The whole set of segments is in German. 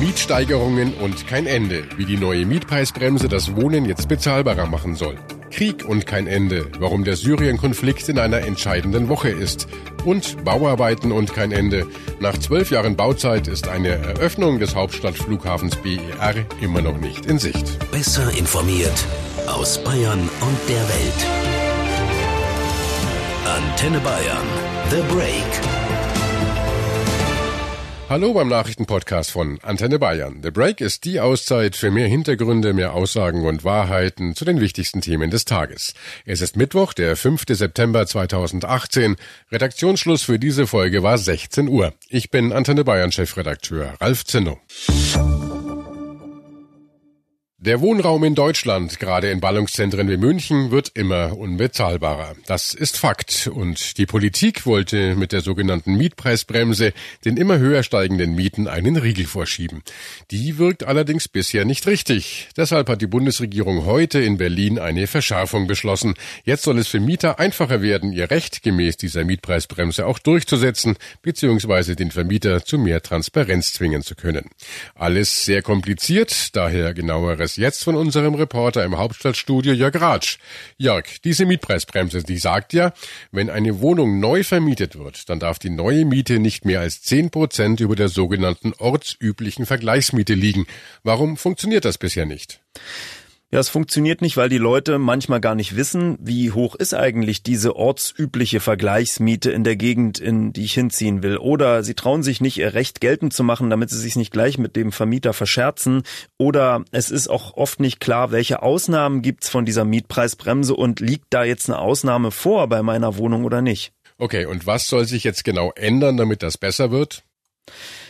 Mietsteigerungen und kein Ende, wie die neue Mietpreisbremse das Wohnen jetzt bezahlbarer machen soll. Krieg und kein Ende, warum der Syrien-Konflikt in einer entscheidenden Woche ist. Und Bauarbeiten und kein Ende. Nach zwölf Jahren Bauzeit ist eine Eröffnung des Hauptstadtflughafens BER immer noch nicht in Sicht. Besser informiert aus Bayern und der Welt. Antenne Bayern. The Break. Hallo beim Nachrichtenpodcast von Antenne Bayern. The Break ist die Auszeit für mehr Hintergründe, mehr Aussagen und Wahrheiten zu den wichtigsten Themen des Tages. Es ist Mittwoch, der 5. September 2018. Redaktionsschluss für diese Folge war 16 Uhr. Ich bin Antenne Bayern Chefredakteur Ralf Zinno. Der Wohnraum in Deutschland, gerade in Ballungszentren wie München, wird immer unbezahlbarer. Das ist Fakt. Und die Politik wollte mit der sogenannten Mietpreisbremse den immer höher steigenden Mieten einen Riegel vorschieben. Die wirkt allerdings bisher nicht richtig. Deshalb hat die Bundesregierung heute in Berlin eine Verschärfung beschlossen. Jetzt soll es für Mieter einfacher werden, ihr Recht gemäß dieser Mietpreisbremse auch durchzusetzen, beziehungsweise den Vermieter zu mehr Transparenz zwingen zu können. Alles sehr kompliziert, daher genaueres jetzt von unserem Reporter im Hauptstadtstudio Jörg Ratsch. Jörg, diese Mietpreisbremse, die sagt ja, wenn eine Wohnung neu vermietet wird, dann darf die neue Miete nicht mehr als zehn Prozent über der sogenannten ortsüblichen Vergleichsmiete liegen. Warum funktioniert das bisher nicht? Ja, es funktioniert nicht, weil die Leute manchmal gar nicht wissen, wie hoch ist eigentlich diese ortsübliche Vergleichsmiete in der Gegend, in die ich hinziehen will. Oder sie trauen sich nicht, ihr Recht geltend zu machen, damit sie sich nicht gleich mit dem Vermieter verscherzen. Oder es ist auch oft nicht klar, welche Ausnahmen gibt's von dieser Mietpreisbremse und liegt da jetzt eine Ausnahme vor bei meiner Wohnung oder nicht. Okay, und was soll sich jetzt genau ändern, damit das besser wird?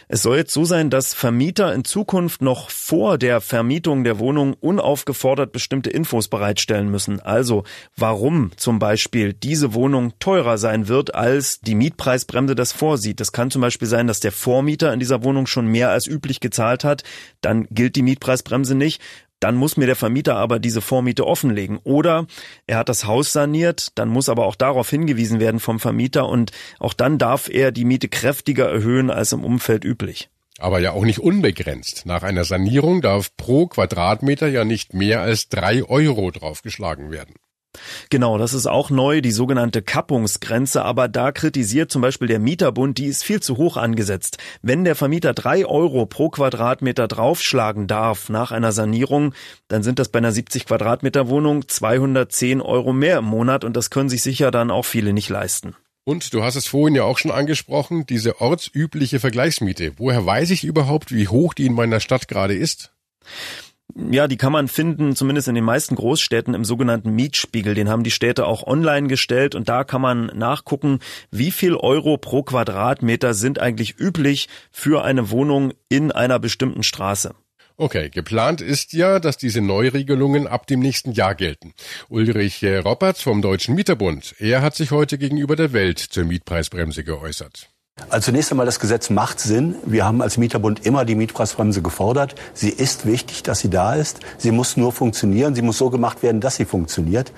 Es soll jetzt so sein, dass Vermieter in Zukunft noch vor der Vermietung der Wohnung unaufgefordert bestimmte Infos bereitstellen müssen. Also warum zum Beispiel diese Wohnung teurer sein wird, als die Mietpreisbremse das vorsieht. Das kann zum Beispiel sein, dass der Vormieter in dieser Wohnung schon mehr als üblich gezahlt hat. Dann gilt die Mietpreisbremse nicht. Dann muss mir der Vermieter aber diese Vormiete offenlegen. Oder er hat das Haus saniert, dann muss aber auch darauf hingewiesen werden vom Vermieter und auch dann darf er die Miete kräftiger erhöhen als im Umfeld üblich. Aber ja auch nicht unbegrenzt. Nach einer Sanierung darf pro Quadratmeter ja nicht mehr als drei Euro draufgeschlagen werden. Genau, das ist auch neu, die sogenannte Kappungsgrenze. Aber da kritisiert zum Beispiel der Mieterbund, die ist viel zu hoch angesetzt. Wenn der Vermieter drei Euro pro Quadratmeter draufschlagen darf nach einer Sanierung, dann sind das bei einer 70 Quadratmeter Wohnung 210 Euro mehr im Monat und das können sich sicher dann auch viele nicht leisten. Und du hast es vorhin ja auch schon angesprochen, diese ortsübliche Vergleichsmiete. Woher weiß ich überhaupt, wie hoch die in meiner Stadt gerade ist? Ja, die kann man finden, zumindest in den meisten Großstädten im sogenannten Mietspiegel. Den haben die Städte auch online gestellt und da kann man nachgucken, wie viel Euro pro Quadratmeter sind eigentlich üblich für eine Wohnung in einer bestimmten Straße. Okay, geplant ist ja, dass diese Neuregelungen ab dem nächsten Jahr gelten. Ulrich Roberts vom Deutschen Mieterbund, er hat sich heute gegenüber der Welt zur Mietpreisbremse geäußert. Also zunächst einmal, das Gesetz macht Sinn. Wir haben als Mieterbund immer die Mietpreisbremse gefordert. Sie ist wichtig, dass sie da ist. Sie muss nur funktionieren. Sie muss so gemacht werden, dass sie funktioniert.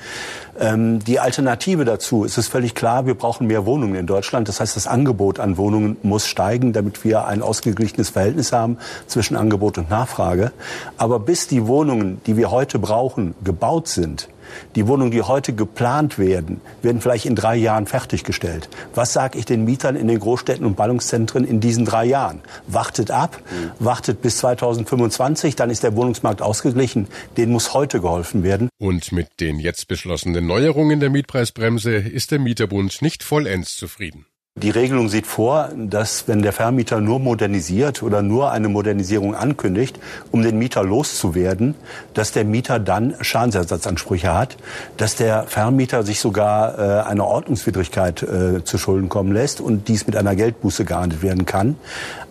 Ähm, die Alternative dazu ist es völlig klar, wir brauchen mehr Wohnungen in Deutschland. Das heißt, das Angebot an Wohnungen muss steigen, damit wir ein ausgeglichenes Verhältnis haben zwischen Angebot und Nachfrage. Aber bis die Wohnungen, die wir heute brauchen, gebaut sind, die Wohnungen, die heute geplant werden, werden vielleicht in drei Jahren fertiggestellt. Was sage ich den Mietern in den Großstädten und Ballungszentren in diesen drei Jahren? Wartet ab, mhm. wartet bis 2025, dann ist der Wohnungsmarkt ausgeglichen. Den muss heute geholfen werden. Und mit den jetzt beschlossenen Neuerungen der Mietpreisbremse ist der Mieterbund nicht vollends zufrieden. Die Regelung sieht vor, dass wenn der Vermieter nur modernisiert oder nur eine Modernisierung ankündigt, um den Mieter loszuwerden, dass der Mieter dann Schadensersatzansprüche hat, dass der Vermieter sich sogar äh, eine Ordnungswidrigkeit äh, zu Schulden kommen lässt und dies mit einer Geldbuße geahndet werden kann.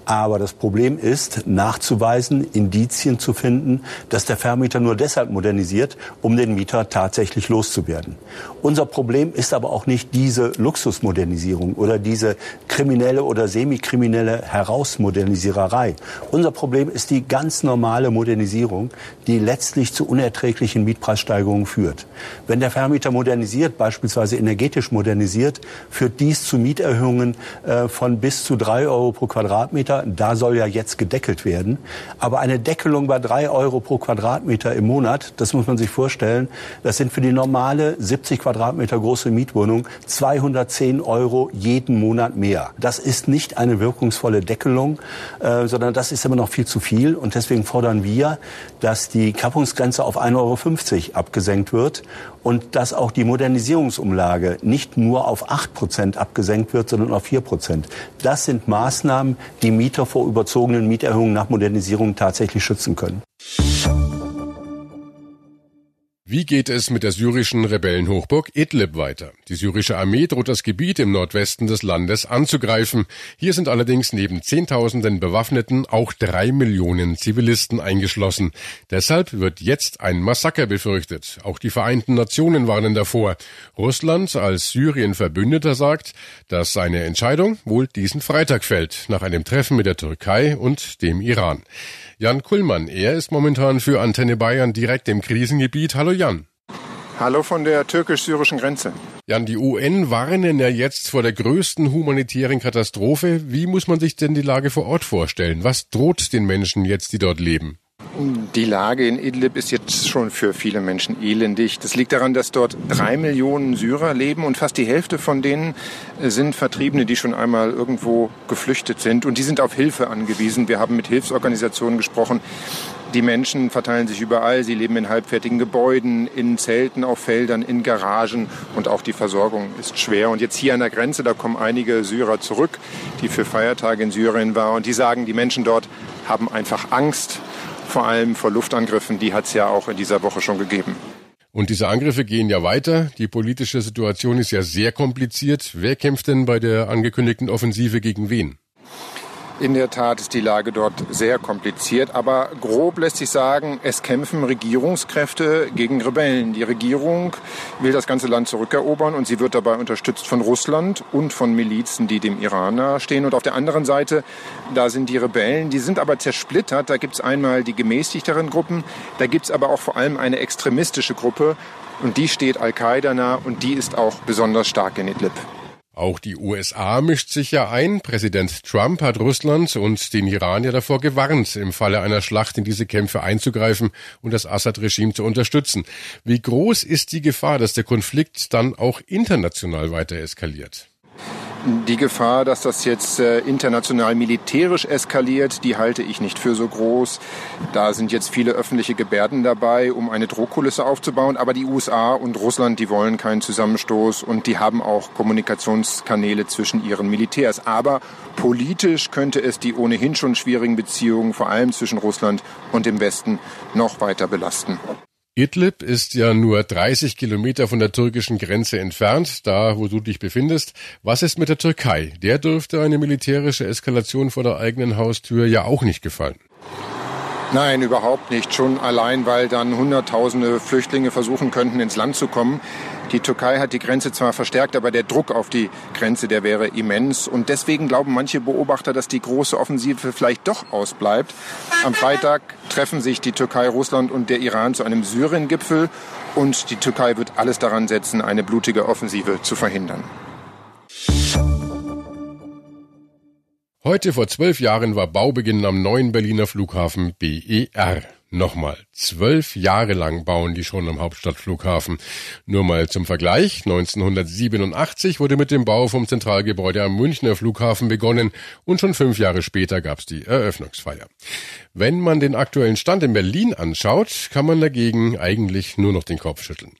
Aber das Problem ist, nachzuweisen, Indizien zu finden, dass der Vermieter nur deshalb modernisiert, um den Mieter tatsächlich loszuwerden. Unser Problem ist aber auch nicht diese Luxusmodernisierung oder diese kriminelle oder semikriminelle Herausmodernisiererei. Unser Problem ist die ganz normale Modernisierung, die letztlich zu unerträglichen Mietpreissteigerungen führt. Wenn der Vermieter modernisiert, beispielsweise energetisch modernisiert, führt dies zu Mieterhöhungen äh, von bis zu drei Euro pro Quadratmeter Vermieter, da soll ja jetzt gedeckelt werden. Aber eine Deckelung bei drei Euro pro Quadratmeter im Monat, das muss man sich vorstellen, das sind für die normale 70 Quadratmeter große Mietwohnung 210 Euro jeden Monat mehr. Das ist nicht eine wirkungsvolle Deckelung, äh, sondern das ist immer noch viel zu viel. Und deswegen fordern wir, dass die Kappungsgrenze auf 1,50 Euro abgesenkt wird und dass auch die Modernisierungsumlage nicht nur auf 8 Prozent abgesenkt wird, sondern auf 4 Prozent. Das sind Maßnahmen, die Mieter vor überzogenen Mieterhöhungen nach Modernisierung tatsächlich schützen können. Wie geht es mit der syrischen Rebellenhochburg Idlib weiter? Die syrische Armee droht das Gebiet im Nordwesten des Landes anzugreifen. Hier sind allerdings neben Zehntausenden Bewaffneten auch drei Millionen Zivilisten eingeschlossen. Deshalb wird jetzt ein Massaker befürchtet. Auch die Vereinten Nationen warnen davor. Russland als Syrien-Verbündeter sagt, dass seine Entscheidung wohl diesen Freitag fällt, nach einem Treffen mit der Türkei und dem Iran. Jan Kullmann, er ist momentan für Antenne Bayern direkt im Krisengebiet. Hallo Jan. Hallo von der türkisch-syrischen Grenze. Jan, die UN warnen ja jetzt vor der größten humanitären Katastrophe. Wie muss man sich denn die Lage vor Ort vorstellen? Was droht den Menschen jetzt, die dort leben? Die Lage in Idlib ist jetzt schon für viele Menschen elendig. Das liegt daran, dass dort drei Millionen Syrer leben und fast die Hälfte von denen sind Vertriebene, die schon einmal irgendwo geflüchtet sind und die sind auf Hilfe angewiesen. Wir haben mit Hilfsorganisationen gesprochen. Die Menschen verteilen sich überall. Sie leben in halbfertigen Gebäuden, in Zelten, auf Feldern, in Garagen und auch die Versorgung ist schwer. Und jetzt hier an der Grenze, da kommen einige Syrer zurück, die für Feiertage in Syrien waren und die sagen, die Menschen dort haben einfach Angst vor allem vor Luftangriffen, die hat es ja auch in dieser Woche schon gegeben. Und diese Angriffe gehen ja weiter. Die politische Situation ist ja sehr kompliziert. Wer kämpft denn bei der angekündigten Offensive gegen wen? In der Tat ist die Lage dort sehr kompliziert, aber grob lässt sich sagen, es kämpfen Regierungskräfte gegen Rebellen. Die Regierung will das ganze Land zurückerobern und sie wird dabei unterstützt von Russland und von Milizen, die dem Iran nahestehen. Und auf der anderen Seite, da sind die Rebellen, die sind aber zersplittert. Da gibt es einmal die gemäßigteren Gruppen, da gibt es aber auch vor allem eine extremistische Gruppe und die steht Al-Qaida nah und die ist auch besonders stark in Idlib. Auch die USA mischt sich ja ein. Präsident Trump hat Russland und den Iran ja davor gewarnt, im Falle einer Schlacht in diese Kämpfe einzugreifen und das Assad-Regime zu unterstützen. Wie groß ist die Gefahr, dass der Konflikt dann auch international weiter eskaliert? Die Gefahr, dass das jetzt äh, international militärisch eskaliert, die halte ich nicht für so groß. Da sind jetzt viele öffentliche Gebärden dabei, um eine Drohkulisse aufzubauen. Aber die USA und Russland, die wollen keinen Zusammenstoß und die haben auch Kommunikationskanäle zwischen ihren Militärs. Aber politisch könnte es die ohnehin schon schwierigen Beziehungen, vor allem zwischen Russland und dem Westen, noch weiter belasten. Idlib ist ja nur 30 Kilometer von der türkischen Grenze entfernt, da wo du dich befindest. Was ist mit der Türkei? Der dürfte eine militärische Eskalation vor der eigenen Haustür ja auch nicht gefallen. Nein, überhaupt nicht. Schon allein, weil dann Hunderttausende Flüchtlinge versuchen könnten, ins Land zu kommen. Die Türkei hat die Grenze zwar verstärkt, aber der Druck auf die Grenze, der wäre immens. Und deswegen glauben manche Beobachter, dass die große Offensive vielleicht doch ausbleibt. Am Freitag treffen sich die Türkei, Russland und der Iran zu einem Syrien-Gipfel. Und die Türkei wird alles daran setzen, eine blutige Offensive zu verhindern. Heute vor zwölf Jahren war Baubeginn am neuen Berliner Flughafen BER. Nochmal, zwölf Jahre lang bauen die schon am Hauptstadtflughafen. Nur mal zum Vergleich, 1987 wurde mit dem Bau vom Zentralgebäude am Münchner Flughafen begonnen und schon fünf Jahre später gab's die Eröffnungsfeier. Wenn man den aktuellen Stand in Berlin anschaut, kann man dagegen eigentlich nur noch den Kopf schütteln.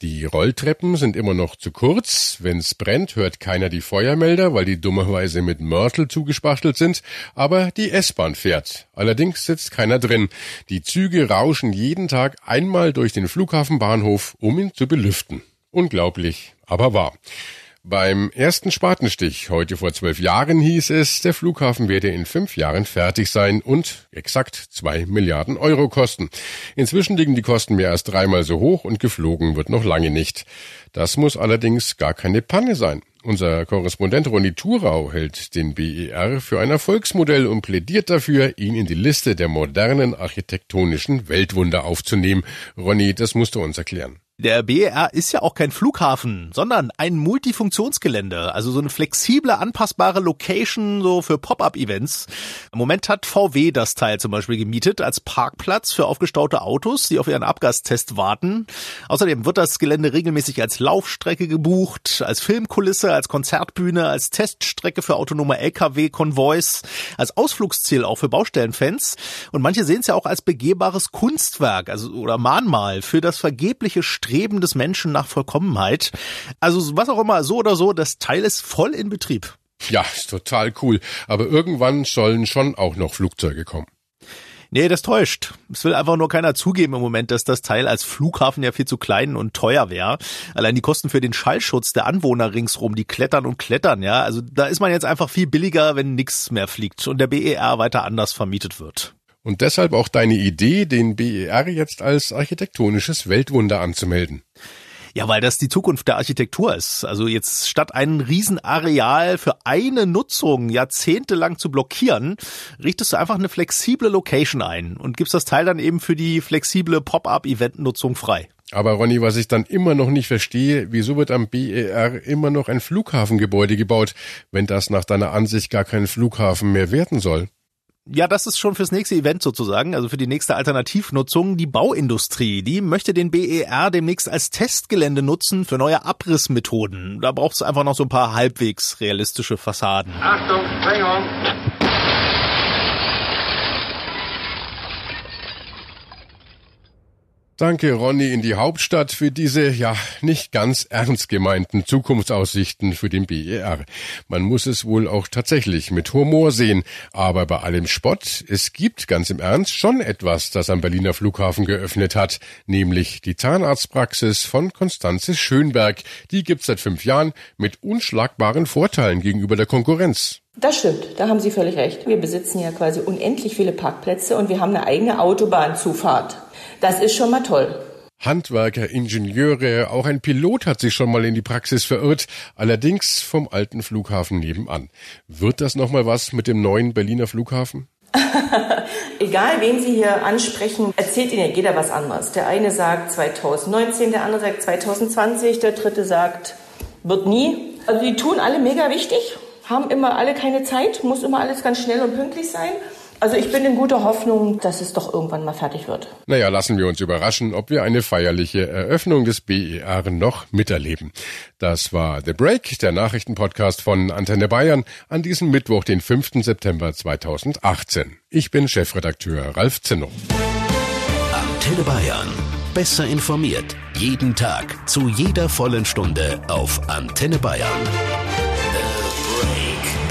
Die Rolltreppen sind immer noch zu kurz. Wenn's brennt, hört keiner die Feuermelder, weil die dummerweise mit Mörtel zugespachtelt sind. Aber die S-Bahn fährt. Allerdings sitzt keiner drin. Die Züge rauschen jeden Tag einmal durch den Flughafenbahnhof, um ihn zu belüften. Unglaublich, aber wahr. Beim ersten Spatenstich heute vor zwölf Jahren hieß es, der Flughafen werde in fünf Jahren fertig sein und exakt zwei Milliarden Euro kosten. Inzwischen liegen die Kosten mehr als dreimal so hoch und geflogen wird noch lange nicht. Das muss allerdings gar keine Panne sein. Unser Korrespondent Ronny Thurau hält den BER für ein Erfolgsmodell und plädiert dafür, ihn in die Liste der modernen architektonischen Weltwunder aufzunehmen. Ronny, das musst du uns erklären. Der BER ist ja auch kein Flughafen, sondern ein Multifunktionsgelände, also so eine flexible, anpassbare Location so für Pop-up-Events. Im Moment hat VW das Teil zum Beispiel gemietet als Parkplatz für aufgestaute Autos, die auf ihren Abgastest warten. Außerdem wird das Gelände regelmäßig als Laufstrecke gebucht, als Filmkulisse, als Konzertbühne, als Teststrecke für autonome Lkw-Konvois, als Ausflugsziel auch für Baustellenfans. Und manche sehen es ja auch als begehbares Kunstwerk, also oder Mahnmal für das vergebliche Streben des Menschen nach Vollkommenheit. Also was auch immer, so oder so, das Teil ist voll in Betrieb. Ja, ist total cool. Aber irgendwann sollen schon auch noch Flugzeuge kommen. Nee, das täuscht. Es will einfach nur keiner zugeben im Moment, dass das Teil als Flughafen ja viel zu klein und teuer wäre. Allein die Kosten für den Schallschutz der Anwohner ringsrum, die klettern und klettern, ja. Also da ist man jetzt einfach viel billiger, wenn nichts mehr fliegt und der BER weiter anders vermietet wird. Und deshalb auch deine Idee, den BER jetzt als architektonisches Weltwunder anzumelden. Ja, weil das die Zukunft der Architektur ist. Also jetzt statt ein Riesenareal für eine Nutzung jahrzehntelang zu blockieren, richtest du einfach eine flexible Location ein und gibst das Teil dann eben für die flexible Pop-up-Event-Nutzung frei. Aber Ronny, was ich dann immer noch nicht verstehe, wieso wird am BER immer noch ein Flughafengebäude gebaut, wenn das nach deiner Ansicht gar kein Flughafen mehr werden soll? Ja, das ist schon fürs nächste Event sozusagen, also für die nächste Alternativnutzung. Die Bauindustrie, die möchte den BER demnächst als Testgelände nutzen für neue Abrissmethoden. Da braucht es einfach noch so ein paar halbwegs realistische Fassaden. Achtung, Sprengung! Danke, Ronny, in die Hauptstadt für diese, ja, nicht ganz ernst gemeinten Zukunftsaussichten für den BER. Man muss es wohl auch tatsächlich mit Humor sehen. Aber bei allem Spott, es gibt ganz im Ernst schon etwas, das am Berliner Flughafen geöffnet hat, nämlich die Zahnarztpraxis von Konstanze Schönberg. Die gibt's seit fünf Jahren mit unschlagbaren Vorteilen gegenüber der Konkurrenz. Das stimmt, da haben Sie völlig recht. Wir besitzen ja quasi unendlich viele Parkplätze und wir haben eine eigene Autobahnzufahrt. Das ist schon mal toll. Handwerker, Ingenieure, auch ein Pilot hat sich schon mal in die Praxis verirrt, allerdings vom alten Flughafen nebenan. Wird das nochmal was mit dem neuen Berliner Flughafen? Egal, wen Sie hier ansprechen, erzählt Ihnen jeder was anderes. Der eine sagt 2019, der andere sagt 2020, der dritte sagt, wird nie. Also die tun alle mega wichtig, haben immer alle keine Zeit, muss immer alles ganz schnell und pünktlich sein. Also ich bin in guter Hoffnung, dass es doch irgendwann mal fertig wird. Naja, lassen wir uns überraschen, ob wir eine feierliche Eröffnung des BER noch miterleben. Das war The Break, der Nachrichtenpodcast von Antenne Bayern an diesem Mittwoch, den 5. September 2018. Ich bin Chefredakteur Ralf Zinno. Antenne Bayern. Besser informiert. Jeden Tag. Zu jeder vollen Stunde auf Antenne Bayern.